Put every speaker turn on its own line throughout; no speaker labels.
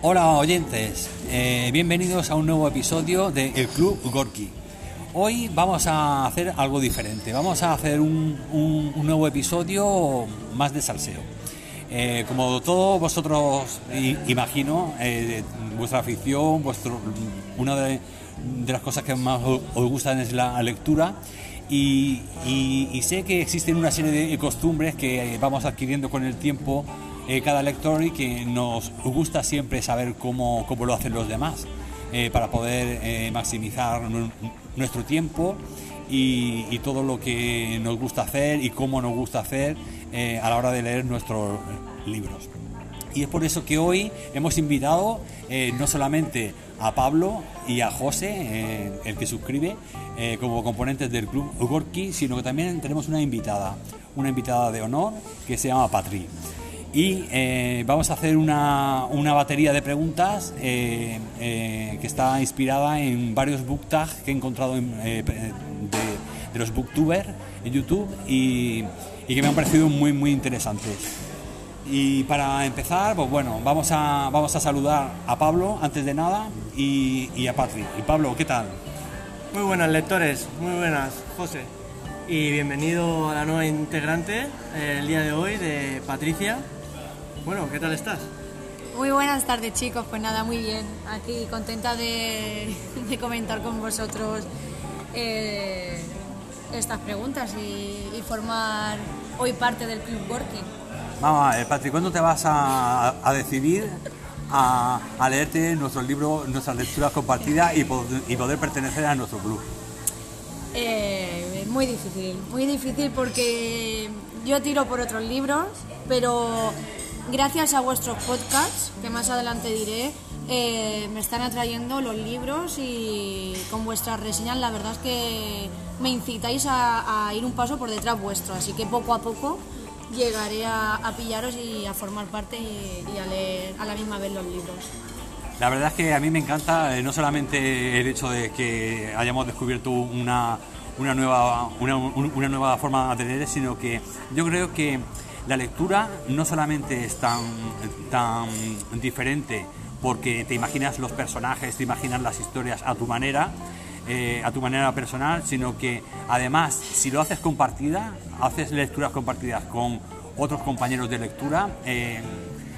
Hola oyentes, eh, bienvenidos a un nuevo episodio de El Club Gorky. Hoy vamos a hacer algo diferente, vamos a hacer un, nuevo episodio más de salseo. Eh, como todos vosotros imagino, eh, vuestra afición, vuestro, una de, las cosas que más os, gustan es la lectura y sé que existen una serie de costumbres que vamos adquiriendo con el tiempo eh, cada lector y que nos gusta siempre saber cómo, cómo lo hacen los demás eh, para poder eh, maximizar nu- nuestro tiempo y, y todo lo que nos gusta hacer y cómo nos gusta hacer a la hora de leer nuestros libros. Y es por eso que hoy hemos invitado no solamente a Pablo y a José, el que suscribe, como componentes del club Gorky, sino que también tenemos una invitada, una invitada de honor que se llama Patri. Y eh, vamos a hacer una, una batería de preguntas eh, eh, que está inspirada en varios book tags que he encontrado en, de, de los booktubers en YouTube y, que me han parecido muy, muy interesantes. Y para empezar, pues bueno, vamos a, vamos a saludar a Pablo antes de nada y, y a Patri. Y Pablo, ¿qué tal?
Muy buenas lectores, muy buenas, José. Y bienvenido a la nueva integrante el día de hoy de Patricia. Bueno, ¿qué tal estás?
Muy buenas tardes chicos, pues nada, muy bien. Aquí contenta de, de comentar con vosotros eh, estas preguntas y, y formar hoy parte del Club Gorky.
Vamos, eh, Patri, ¿cuándo te vas a, a decidir a, a leerte nuestros libros, nuestras lecturas compartidas y, pod- y poder pertenecer a nuestro club?
Eh, muy difícil, muy difícil porque yo tiro por otros libros, pero gracias a vuestros podcasts, que más adelante diré, eh, me están atrayendo los libros y con vuestras reseñas la verdad es que me incitáis a, ir un paso por detrás vuestro, así que poco a poco llegaré a, pillaros y a formar parte y, a leer a la misma vez los libros.
La verdad es que a mí me encanta eh, no solamente el hecho de que hayamos descubierto una, una, nueva, una, un- una nueva forma de leer, sino que yo creo que la lectura no solamente es tan, tan diferente porque te imaginas los personajes, te imaginas las historias a tu manera, eh, a tu manera personal, sino que además si lo haces compartida, haces lecturas compartidas con otros compañeros de lectura, eh,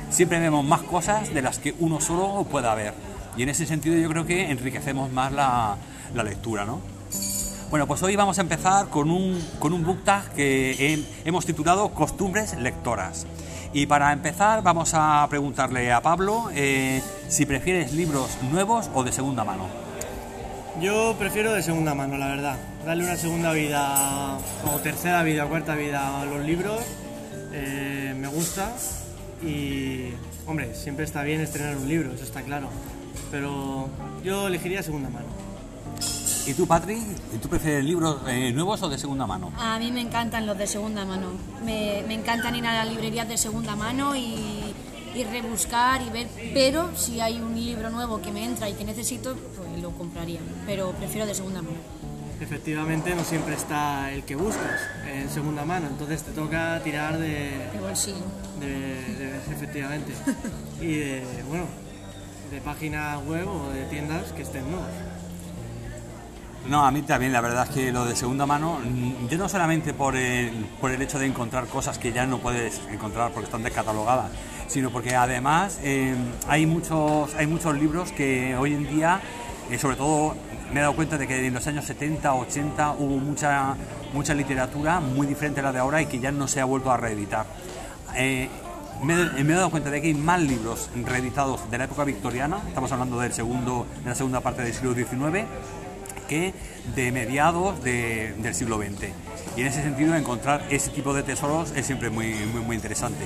siempre vemos más cosas de las que uno solo pueda ver. Y en ese sentido yo creo que enriquecemos más la, la lectura, ¿no? Bueno, pues hoy vamos a empezar con un, con un book tag que he- hemos titulado Costumbres Lectoras. Y para empezar vamos a preguntarle a Pablo eh, si prefieres libros nuevos o de segunda mano.
Yo prefiero de segunda mano, la verdad. Darle una segunda vida o tercera vida, cuarta vida a los libros eh, me gusta y, hombre, siempre está bien estrenar un libro, eso está claro. Pero yo elegiría segunda mano.
¿Y tú, Patri? ¿Tú prefieres libros eh, nuevos o de segunda mano?
A mí me encantan los de segunda mano. Me, me encantan ir a las librerías de segunda mano y, y rebuscar y ver. Pero si hay un libro nuevo que me entra y que necesito, pues lo compraría. Pero prefiero de segunda mano.
Efectivamente, no siempre está el que buscas en segunda mano, entonces te toca tirar de,
De bolsillo.
de, de- efectivamente y de bueno de páginas web o de tiendas que estén nuevas.
No, a mí también, la verdad es que lo de segunda mano, mm, yo no solamente por el, por el hecho de encontrar cosas que ya no puedes encontrar porque están descatalogadas, sino porque además eh, hay, muchos, hay muchos libros que hoy en día, eh, sobre todo me he dado cuenta de que en los años 70, 80 hubo mucha, mucha literatura muy diferente a la de ahora y que ya no se ha vuelto a reeditar. Eh, me, me he dado cuenta de que hay más libros reeditados de la época victoriana, estamos hablando del segundo, de la segunda parte del siglo XIX, que de mediados de- del siglo XX. Y en ese sentido encontrar ese tipo de tesoros es siempre muy, muy, muy interesante.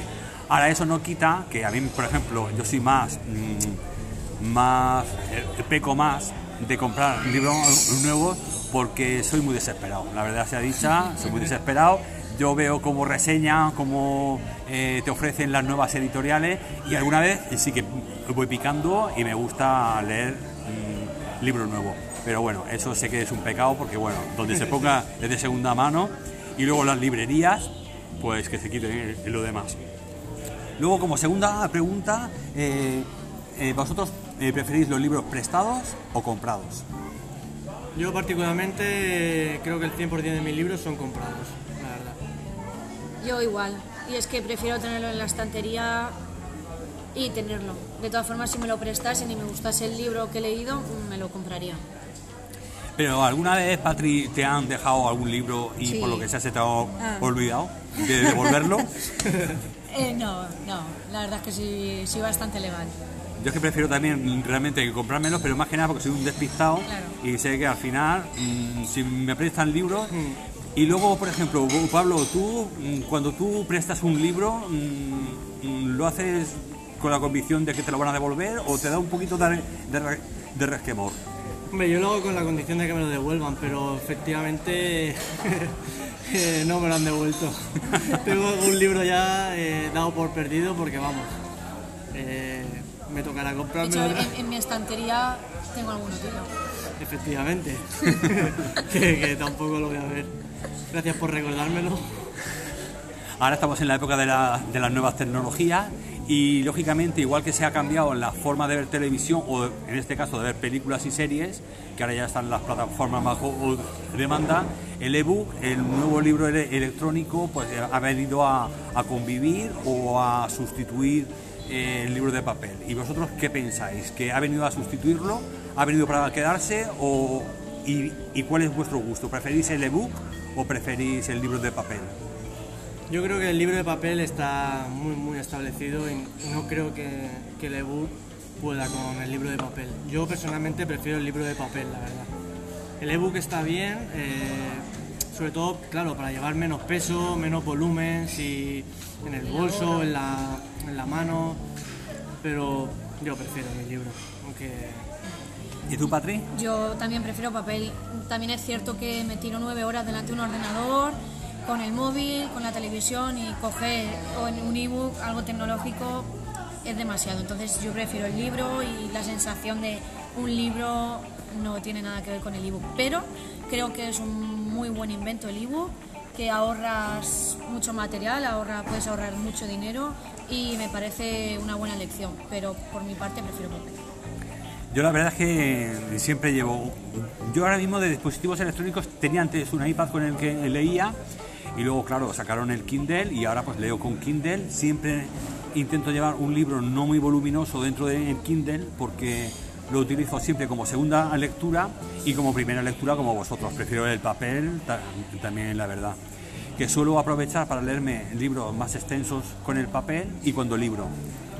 Ahora eso no quita que a mí, por ejemplo, yo soy más, mm, más eh, peco más de comprar libros nuevos porque soy muy desesperado. La verdad sea dicha, soy muy desesperado. Yo veo cómo reseñan, cómo eh, te ofrecen las nuevas editoriales y alguna vez sí que voy picando y me gusta leer mm, libros nuevos. Pero bueno, eso sé que es un pecado porque bueno, donde se ponga es de segunda mano y luego las librerías, pues que se quiten lo demás. Luego, como segunda pregunta, eh, eh, ¿vosotros eh, preferís los libros prestados o comprados?
Yo particularmente creo que el 100% de mis libros son comprados, la verdad.
Yo igual. Y es que prefiero tenerlo en la estantería y tenerlo. De todas formas, si me lo prestase y me gustase el libro que he leído, me lo compraría.
Pero alguna vez, Patri, te han dejado algún libro y
Sí.
por lo que sea se te ha
Ah.
olvidado de devolverlo?
Eh, no, no. La verdad es que sí, sí bastante legal.
Yo es que prefiero también realmente que comprármelos, pero más que nada porque soy un despistado
Claro.
y sé que al final, mm, si me prestan libros,
Mm.
y luego, por ejemplo, Pablo, tú, mm, cuando tú prestas un libro, ¿lo haces con la convicción de que te lo van a devolver o te da un poquito de, de, re- de resquemor?
Hombre, yo lo hago con la condición de que me lo devuelvan, pero efectivamente eh, no me lo han devuelto. Tengo un libro ya eh, dado por perdido porque vamos, eh, me tocará
De
comprarme.
hecho, en, en mi estantería tengo alguno tuyo.
Efectivamente, que, que tampoco lo voy a ver. Gracias por recordármelo.
Ahora estamos en la época de, la- de las nuevas tecnologías y lógicamente igual que se ha cambiado la forma de ver televisión o en este caso de ver películas y series, que ahora ya están las plataformas bajo demanda, el ebook, el nuevo libro ele- electrónico, pues eh, ha venido a, convivir o a sustituir eh, el libro de papel. ¿Y vosotros qué pensáis? ¿Que ha venido a sustituirlo? ¿Ha venido para quedarse? O, ¿Y cuál es vuestro gusto? ¿Preferís el ebook o preferís el libro de papel?
Yo creo que el libro de papel está muy muy establecido y no creo que, que el ebook pueda con el libro de papel. Yo personalmente prefiero el libro de papel, la verdad. El ebook está bien, eh, sobre todo, claro, para llevar menos peso, menos volumen, si en el bolso, en la, en la mano, pero yo prefiero mi libro, aunque
¿Y tú, Patri?
Yo también prefiero papel. También es cierto que me tiro nueve horas delante de un ordenador, con el móvil, con la televisión y coger un ebook algo tecnológico es demasiado. Entonces yo prefiero el libro y la sensación de un libro no tiene nada que ver con el ebook. Pero creo que es un muy buen invento el ebook, que ahorras mucho material, ahorra, puedes ahorrar mucho dinero y me parece una buena elección. Pero por mi parte prefiero papel.
Yo la verdad es que siempre llevo... Yo ahora mismo de dispositivos electrónicos tenía antes un iPad con el que leía y luego, claro, sacaron el Kindle y ahora pues leo con Kindle. Siempre intento llevar un libro no muy voluminoso dentro del Kindle porque lo utilizo siempre como segunda lectura y como primera lectura como vosotros. Prefiero el papel ta- también, la verdad. Que suelo aprovechar para leerme libros más extensos con el papel y cuando libro.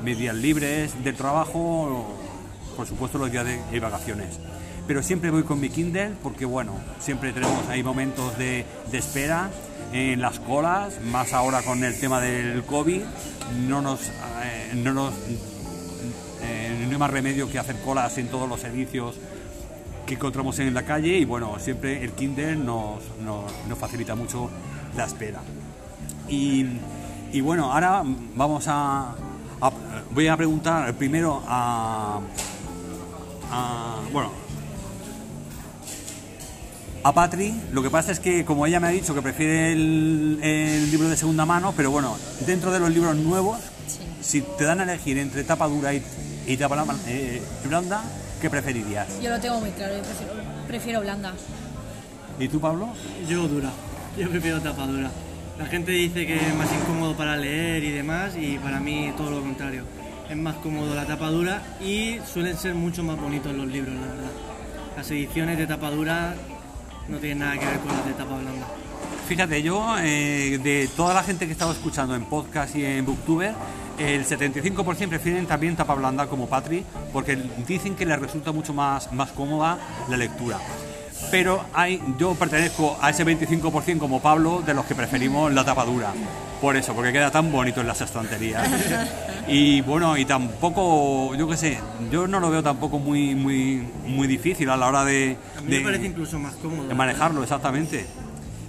Mis días libres del trabajo por supuesto los días de, de vacaciones. Pero siempre voy con mi Kindle porque, bueno, siempre tenemos hay momentos de, espera en las colas, más ahora con el tema del COVID, no nos, eh, no nos eh, no hay más remedio que hacer colas en todos los servicios que encontramos en la calle y bueno, siempre el Kindle nos, nos, nos facilita mucho la espera. Y, y bueno, ahora vamos a, a- Voy a preguntar primero a. a- bueno. A Patri, lo que pasa es que como ella me ha dicho que prefiere el, el libro de segunda mano, pero bueno, dentro de los libros nuevos, si te dan a elegir entre tapa dura y, y tapa la- eh, blanda, ¿qué preferirías?
Yo lo tengo muy claro, yo prefiero, prefiero blanda.
¿Y tú, Pablo?
yo dura, yo prefiero tapa dura. La gente dice que es más incómodo para leer y demás y para mí todo lo contrario. Es más cómodo la tapa dura y suelen ser mucho más bonitos los libros, la verdad. Las ediciones de tapa dura no tienen nada que ver con las de tapa blanda.
Fíjate, yo eh, de toda la gente que he estado escuchando en podcast y en Booktuber, el 75% prefieren también tapa blanda como Patri, porque dicen que les resulta mucho más, más cómoda la lectura. Pero hay, yo pertenezco a ese 25% como Pablo, de los que preferimos la tapa dura. Por eso, porque queda tan bonito en las estanterías. Y bueno, y tampoco, yo qué sé, yo no lo veo tampoco muy, muy, muy difícil a la hora de,
A mí me
de-
parece incluso más cómodo.
de manejarlo, exactamente.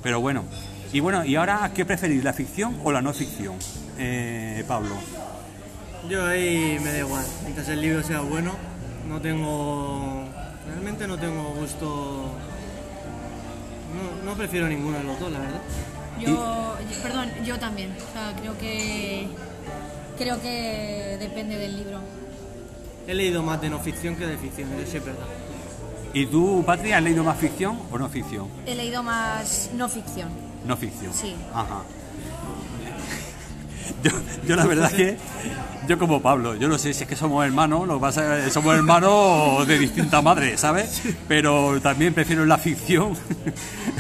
Pero bueno. Y bueno, ¿y ahora qué preferís, la ficción o la no ficción, eh, Pablo?
Yo ahí me da igual, mientras el libro sea bueno, no tengo. Realmente no tengo gusto. No, no prefiero ninguno de los dos, la verdad.
Yo, yo- perdón, yo también. O sea, creo que creo que depende del libro.
he leído más de no ficción que de ficción, eso es verdad.
¿Y tú, Patri, has leído más ficción o no ficción?
He leído más no ficción.
No ficción.
Sí.
Ajá. Yo, yo la verdad que, yo como Pablo, yo no sé si es que somos hermanos, lo pasa somos hermanos de distinta madre, ¿sabes? Pero también prefiero la ficción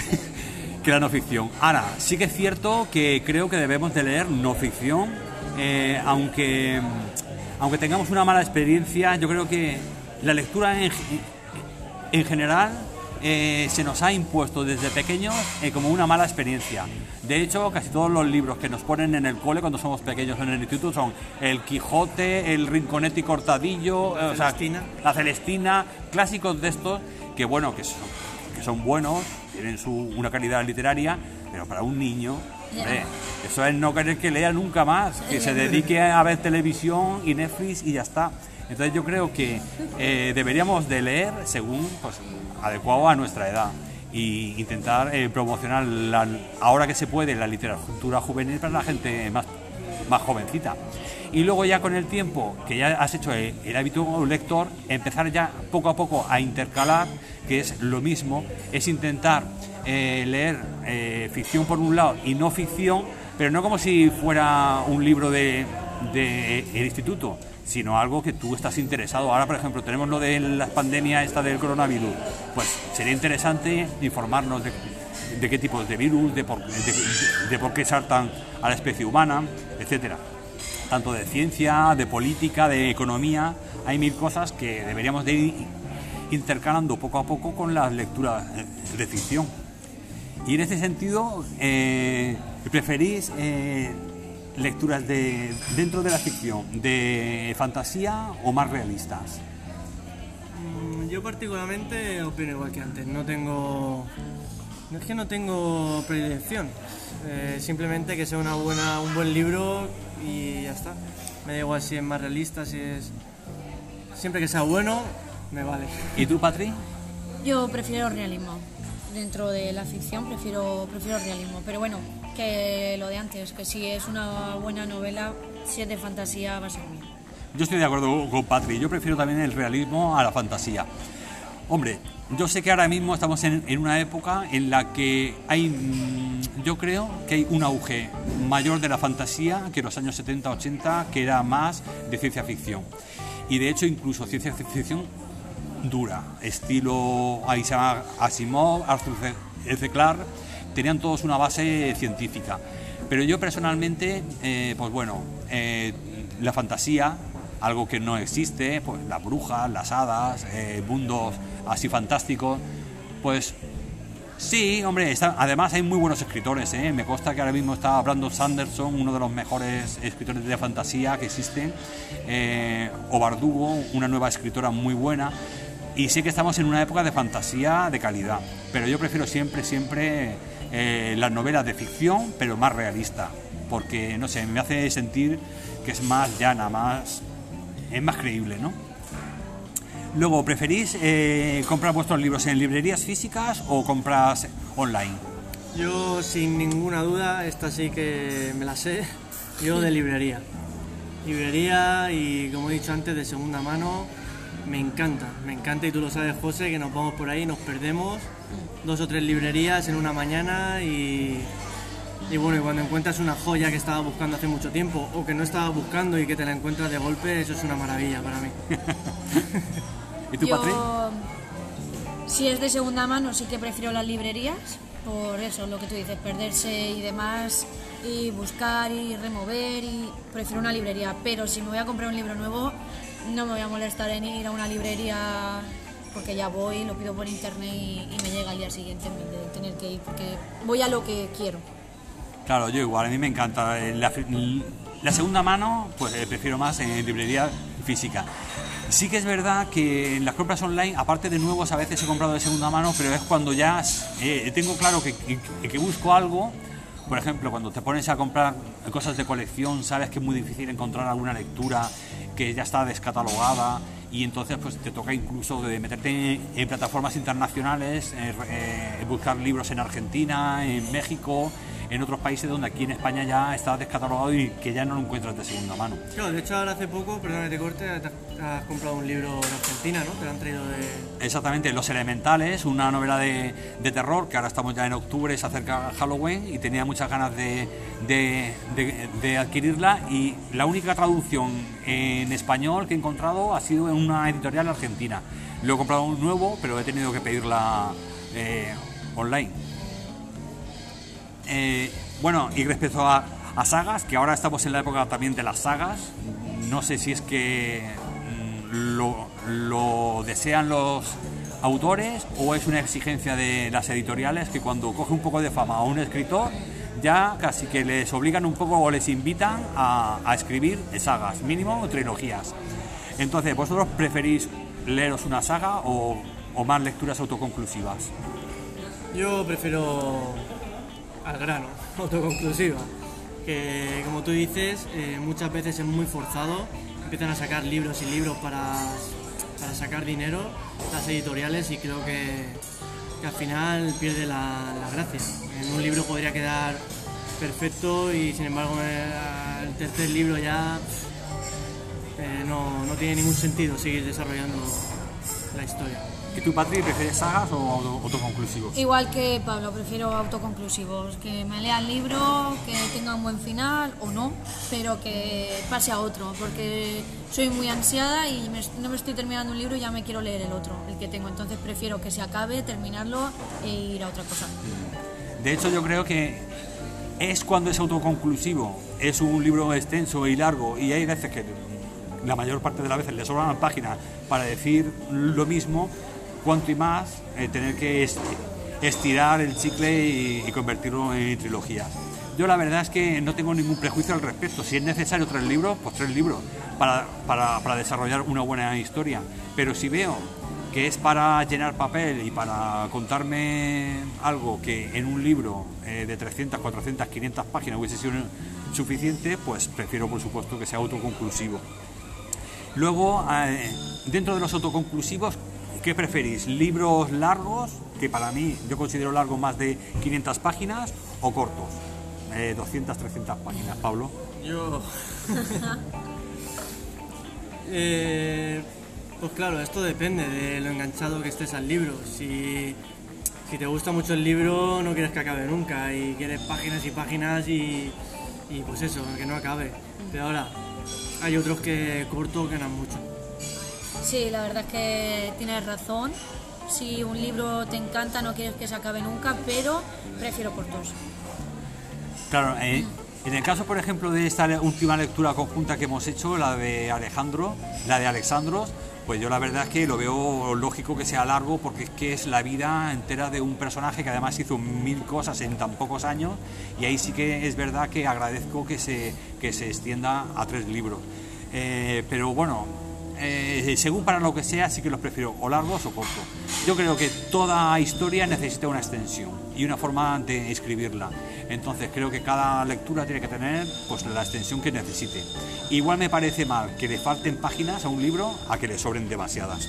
que la no ficción. Ahora, sí que es cierto que creo que debemos de leer no ficción, eh, aunque, aunque tengamos una mala experiencia, yo creo que la lectura en, en general eh, se nos ha impuesto desde pequeños eh, como una mala experiencia. De hecho, casi todos los libros que nos ponen en el cole cuando somos pequeños en el instituto son El Quijote, El Rinconete y Cortadillo,
La
eh, o sea,
Celestina.
La Celestina, clásicos de estos que bueno, que son, que son buenos, tienen su, una calidad literaria, pero para un niño, Eso es no querer que lea nunca más, que se dedique a ver televisión y Netflix y ya está. Entonces yo creo que eh, deberíamos de leer según pues, adecuado a nuestra edad y intentar eh, promocionar la- ahora que se puede la literatura juvenil para la gente más, más jovencita. Y luego ya con el tiempo que ya has hecho el, el hábito lector, empezar ya poco a poco a intercalar, que es lo mismo, es intentar eh, leer eh, ficción por un lado y no ficción, pero no como si fuera un libro de, de instituto, sino algo que tú estás interesado. Ahora, por ejemplo, tenemos lo de la pandemia esta del coronavirus. Pues sería interesante informarnos de, de qué tipos de virus, de por, de por qué saltan a la especie humana, etcétera. Tanto de ciencia, de política, de economía, hay mil cosas que deberíamos de ir intercalando poco a poco con las lecturas eh, de ficción. Y en ese sentido, eh, ¿preferís eh, lecturas de, dentro de la ficción, de fantasía o más realistas?
Mm, Yo particularmente opino igual que antes, no tengo... No es que no tengo predilección, simplemente que sea una buena, un buen libro y ya está. Me da igual si es más realista, si es... Siempre que sea bueno, me vale.
¿Y tú, Patri?
Yo prefiero realismo. Dentro de la ficción prefiero, prefiero realismo. Pero bueno, que lo de antes, que si es una buena novela, si es de fantasía va a ser bien.
Yo estoy de acuerdo con Patri, yo prefiero también el realismo a la fantasía. Hombre, yo sé que ahora mismo estamos en, en una época en la que hay, mm, yo creo que hay un auge mayor de la fantasía que los años 70-80, que era más de ciencia ficción. Y de hecho incluso ciencia ficción dura, estilo Isaac Asimov, Arthur. C. Clarke, tenían todos una base científica. Pero yo personalmente, eh, pues bueno, eh, la fantasía, algo que no existe, pues las brujas, las hadas, eh, mundos así fantásticos, pues Sí, hombre, además hay muy buenos escritores. ¿eh? Me consta que ahora mismo está Brandon Sanderson, uno de los mejores escritores de fantasía que existen. Eh, o Bardugo, una nueva escritora muy buena. Y sí que estamos en una época de fantasía de calidad. Pero yo prefiero siempre, siempre eh, las novelas de ficción, pero más realista. Porque, no sé, me hace sentir que es más llana, más. Es más creíble, ¿no? Luego, ¿preferís eh, comprar vuestros libros en librerías físicas o compras online?
Yo sin ninguna duda, esta sí que me la sé, yo de librería. Librería y como he dicho antes, de segunda mano, me encanta, me encanta y tú lo sabes José, que nos vamos por ahí, nos perdemos dos o tres librerías en una mañana y, y bueno, y cuando encuentras una joya que estabas buscando hace mucho tiempo o que no estabas buscando y que te la encuentras de golpe, eso es una maravilla para mí.
¿Y tú, Patri?
Yo, si es de segunda mano, sí que prefiero las librerías, por eso, lo que tú dices, perderse y demás, y buscar y remover, y prefiero una librería. Pero si me voy a comprar un libro nuevo, no me voy a molestar en ir a una librería, porque ya voy, lo pido por internet y, y me llega al día siguiente en vez de tener que ir, porque voy a lo que quiero.
Claro, yo igual, a mí me encanta. eh, La, la segunda mano, pues eh, prefiero más en librería física. Sí que es verdad que en las compras online, aparte de nuevos, a veces he comprado de segunda mano, pero es cuando ya eh, tengo claro que, que- que busco algo. Por ejemplo, cuando te pones a comprar cosas de colección, sabes que es muy difícil encontrar alguna lectura que ya está descatalogada y entonces pues te toca incluso de meterte en, en plataformas internacionales, eh, eh, buscar libros en Argentina, en México, en otros países donde aquí en España ya está descatalogado y que ya no lo encuentras de segunda mano.
Claro, de hecho ahora hace poco, perdón te corte, te has comprado un libro de Argentina, ¿no? Te lo han traído de...
Exactamente, Los Elementales, una novela de, de terror que ahora estamos ya en octubre, se acerca Halloween y tenía muchas ganas de, de, de, de adquirirla y la única traducción en español que he encontrado ha sido en una editorial argentina. Lo he comprado un nuevo, pero he tenido que pedirla eh, online. Eh, bueno, y respecto a, sagas, que ahora estamos en la época también de las sagas, no sé si es que mm, lo, desean los autores o es una exigencia de las editoriales que cuando coge un poco de fama a un escritor ya casi que les obligan un poco o les invitan a, escribir sagas, mínimo trilogías. Entonces, ¿vosotros preferís leeros una saga o más lecturas autoconclusivas?
Yo prefiero al grano, autoconclusiva. Que como tú dices, eh, muchas veces es muy forzado. Empiezan a sacar libros y libros para, para sacar dinero las editoriales y creo que, al final pierde la, la gracia. En un libro podría quedar perfecto y sin embargo eh, el tercer libro ya eh, no, no tiene ningún sentido seguir desarrollando la historia.
¿Y tú, Patri, prefieres sagas o auto- autoconclusivos?
Igual que Pablo, prefiero autoconclusivos, que me lea el libro, que tenga un buen final o no, pero que pase a otro, porque soy muy ansiada y me- no me estoy terminando un libro y ya me quiero leer el otro, el que tengo. Entonces prefiero que se acabe, terminarlo e ir a otra cosa.
De hecho, yo creo que es cuando es autoconclusivo, es un libro extenso y largo, y hay veces que la mayor parte de las veces le sobran las páginas para decir lo mismo, cuanto y más eh, tener que est- estirar el chicle y, convertirlo en trilogías. Yo la verdad es que no tengo ningún prejuicio al respecto. Si es necesario tres libros, pues tres libros para, para- para desarrollar una buena historia. Pero si veo que es para llenar papel y para contarme algo que en un libro eh, de 300, 400, 500 páginas hubiese sido suficiente, pues prefiero por supuesto que sea autoconclusivo. Luego, eh, dentro de los autoconclusivos, ¿qué preferís? ¿Libros largos, que para mí yo considero largo más de 500 páginas, o cortos? Eh, 200, 300 páginas, Pablo.
Yo. Eh, pues claro, esto depende de lo enganchado que estés al libro. Si, si te gusta mucho el libro, no quieres que acabe nunca y quieres páginas y páginas y, y pues eso, que no acabe. Pero ahora, hay otros que corto ganan mucho.
Sí, la verdad es que tienes razón. Si un libro te encanta, no quieres que se acabe nunca, pero prefiero cortos.
Claro, eh, en el caso, por ejemplo, de esta última lectura conjunta que hemos hecho, la de Alejandro, la de Alexandros, pues yo la verdad es que lo veo lógico que sea largo porque es que es la vida entera de un personaje que además hizo mil cosas en tan pocos años y ahí sí que es verdad que agradezco que se, que se extienda a tres libros. Eh, pero bueno, eh, según para lo que sea, sí que los prefiero o largos o cortos. Yo creo que toda historia necesita una extensión y una forma de escribirla. Entonces creo que cada lectura tiene que tener pues, la extensión que necesite. Igual me parece mal que le falten páginas a un libro a que le sobren demasiadas.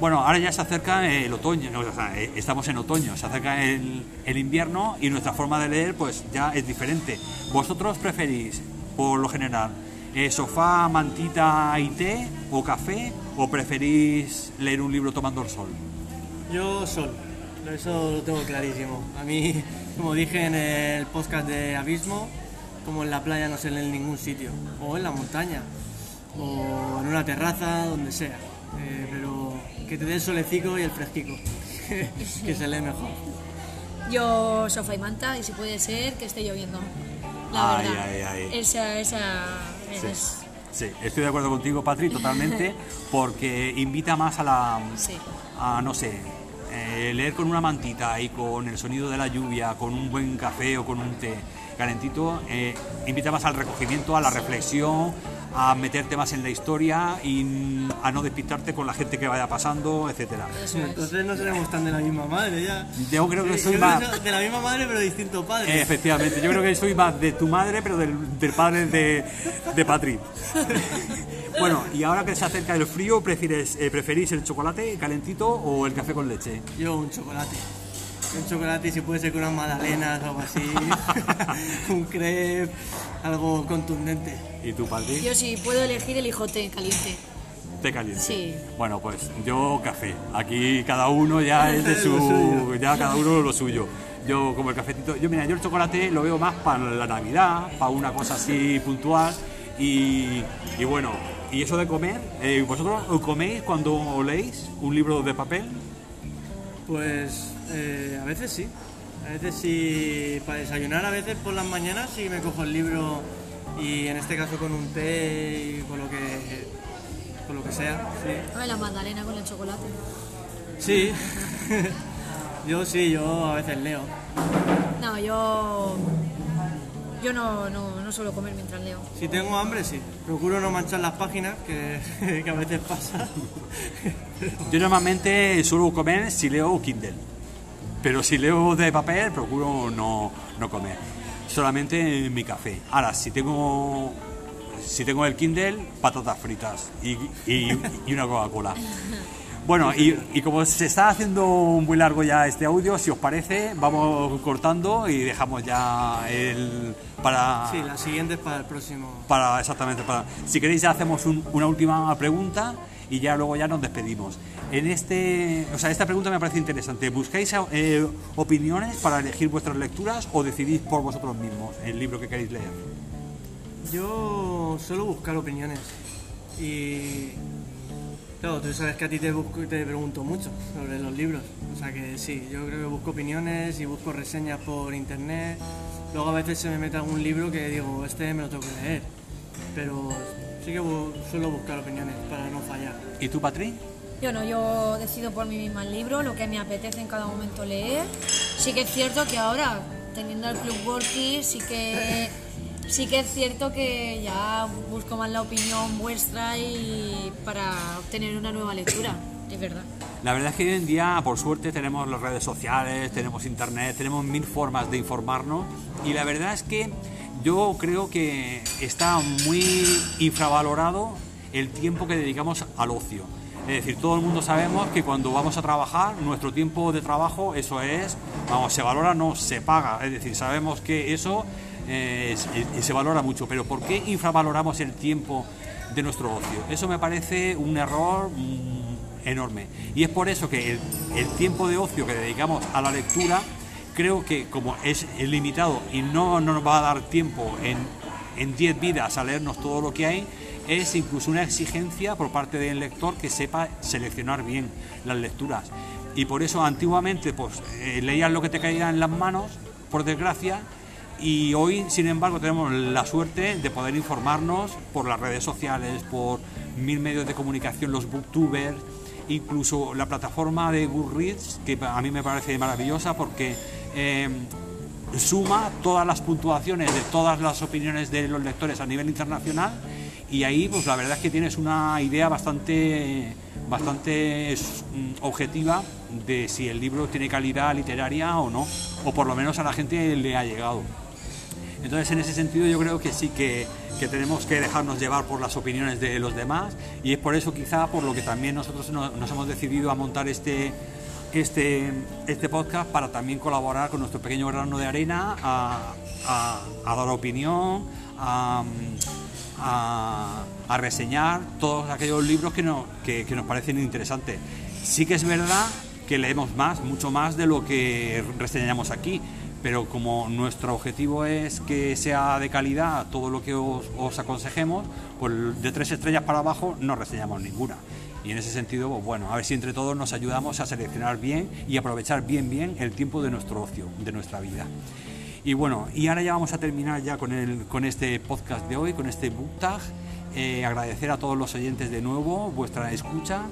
Bueno, ahora ya se acerca el otoño, eh, estamos en otoño, se acerca el, el invierno y nuestra forma de leer pues ya es diferente. ¿Vosotros preferís, por lo general, eh, sofá, mantita y té o café o preferís leer un libro tomando el sol?
Yo sol, eso lo tengo clarísimo. A mí, como dije en el podcast de Abismo, como en la playa no se lee en ningún sitio, o en la montaña, o en una terraza, donde sea. Eh, pero que te dé el solecico y el fresquico, que se lee mejor.
Yo sofá y manta y si puede ser que esté lloviendo. La
Ay,
verdad.
ay, ay.
Esa, esa
Sí, sí, estoy de acuerdo contigo, Patri, totalmente, porque invita más a la,
Sí.
a, no sé, eh, leer con una mantita y con el sonido de la lluvia, con un buen café o con un té calentito, eh, invita más al recogimiento, a la reflexión, a meterte más en la historia y a no despistarte con la gente que vaya pasando, etcétera.
Entonces no seremos tan de la misma madre ya.
Yo creo que
Sí,
soy
yo
más...
creo que de la misma madre pero distinto padre.
Eh, efectivamente, yo creo que soy más de tu madre, pero del, del padre de, de Patri. bueno, y ahora que se acerca el frío, ¿prefieres, eh, ¿preferís el chocolate calentito o el café con leche?
Yo un chocolate. Un chocolate y si puede ser con unas magdalenas o algo así, un crepe, algo contundente.
¿Y tú, Patri?
Yo si puedo elegir, elijo té caliente.
Té caliente.
Sí.
Bueno, pues yo café. Aquí cada uno ya es de su. ya cada uno lo suyo. Yo como el cafetito. Yo, mira, yo el chocolate lo veo más para la Navidad, para una cosa así puntual. Y, y bueno, y eso de comer, eh, ¿vosotros coméis cuando leéis un libro de papel?
Pues eh, a veces sí. A veces sí, para desayunar a veces por las mañanas sí me cojo el libro y en este caso con un té y con lo que, con lo que sea. Sí.
Ay, la magdalena con el chocolate.
Sí. yo sí, yo a veces leo.
No, yo. Yo no, no, no suelo comer mientras leo.
Si tengo hambre, sí. Procuro no manchar las páginas, que, que a veces pasa.
Yo normalmente suelo comer si leo Kindle, pero si leo de papel procuro no, no comer, solamente mi café. Ahora, si tengo si tengo el Kindle, patatas fritas y, y- y una Coca-Cola. Bueno, y, y como se está haciendo muy largo ya este audio, si os parece, vamos cortando y dejamos ya el para
Sí, la siguiente es para el próximo.
para exactamente para si queréis ya hacemos un- una última pregunta y ya luego ya nos despedimos. En este o sea esta pregunta me parece interesante. Buscáis eh, opiniones para elegir vuestras lecturas o decidís por vosotros mismos el libro que queréis leer
Yo suelo buscar opiniones y claro, tú sabes que a ti te, te pregunto mucho sobre los libros, o sea que sí, yo creo que busco opiniones y busco reseñas por internet, luego a veces se me mete algún libro que digo, este me lo tengo que leer, pero sí que bu- suelo buscar opiniones para no fallar.
y tú Patri
Yo no, yo decido por mí misma el libro, lo que me apetece en cada momento leer. Sí que es cierto que ahora, teniendo el Club Worky, sí que, sí que es cierto que ya busco más la opinión vuestra y para obtener una nueva lectura, es verdad.
La verdad es que hoy en día, por suerte, tenemos las redes sociales, tenemos internet, tenemos mil formas de informarnos y la verdad es que yo creo que está muy infravalorado el tiempo que dedicamos al ocio. Es decir, todo el mundo sabemos que cuando vamos a trabajar, nuestro tiempo de trabajo, eso es, vamos, se valora, no se paga. Es decir, sabemos que eso eh, y se valora mucho, pero ¿por qué infravaloramos el tiempo de nuestro ocio? Eso me parece un error mm, enorme. Y es por eso que el, el tiempo de ocio que dedicamos a la lectura, creo que como es limitado y no nos va a dar tiempo en, en 10 vidas a leernos todo lo que hay, es incluso una exigencia por parte del lector que sepa seleccionar bien las lecturas. Y por eso antiguamente pues eh, leías lo que te caía en las manos, por desgracia, y hoy, sin embargo, tenemos la suerte de poder informarnos por las redes sociales, por mil medios de comunicación, los booktubers, incluso la plataforma de Goodreads, que a mí me parece maravillosa porque eh, suma todas las puntuaciones de todas las opiniones de los lectores a nivel internacional y ahí pues la verdad es que tienes una idea bastante bastante mm, objetiva de si el libro tiene calidad literaria o no o por lo menos a la gente le ha llegado. Entonces, en ese sentido, yo creo que sí que, que tenemos que dejarnos llevar por las opiniones de los demás y es por eso quizá por lo que también nosotros no- nos hemos decidido a montar este, este, este podcast para también colaborar con nuestro pequeño grano de arena a, dar opinión, a, reseñar todos aquellos libros que, no- que nos parecen interesantes. Sí que es verdad que leemos más, mucho más de lo que reseñamos aquí, pero como nuestro objetivo es que sea de calidad todo lo que os, os aconsejemos, pues de tres estrellas para abajo no reseñamos ninguna. Y en ese sentido, pues bueno, a ver si entre todos nos ayudamos a seleccionar bien y aprovechar bien bien el tiempo de nuestro ocio, de nuestra vida. Y bueno, y ahora ya vamos a terminar ya con, el, con este podcast de hoy, con este book tag. Eh, agradecer a todos los oyentes de nuevo vuestra escucha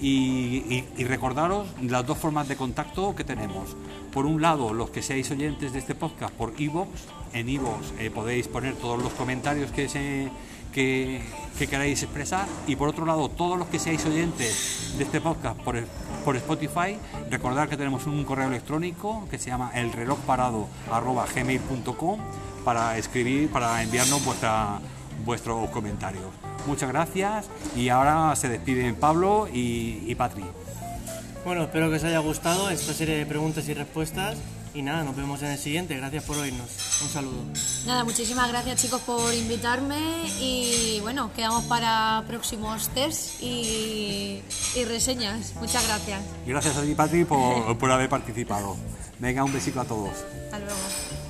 y, recordaros las dos formas de contacto que tenemos. Por un lado, los que seáis oyentes de este podcast por iVoox, en iVoox eh, podéis poner todos los comentarios que, se, que, que queráis expresar y por otro lado, todos los que seáis oyentes de este podcast por, por Spotify, recordad que tenemos un correo electrónico que se llama elrelojparado.gmail.com para escribir, para enviarnos vuestra, vuestros comentarios. Muchas gracias y ahora se despiden Pablo y, y Patri.
Bueno, espero que os haya gustado esta serie de preguntas y respuestas. Y nada, nos vemos en el siguiente. Gracias por oírnos. Un saludo.
Nada, muchísimas gracias chicos por invitarme y bueno, quedamos para próximos tests y, y reseñas. Muchas gracias.
Y gracias a ti, Patri, por, por haber participado. Venga, un besito a todos.
Hasta luego.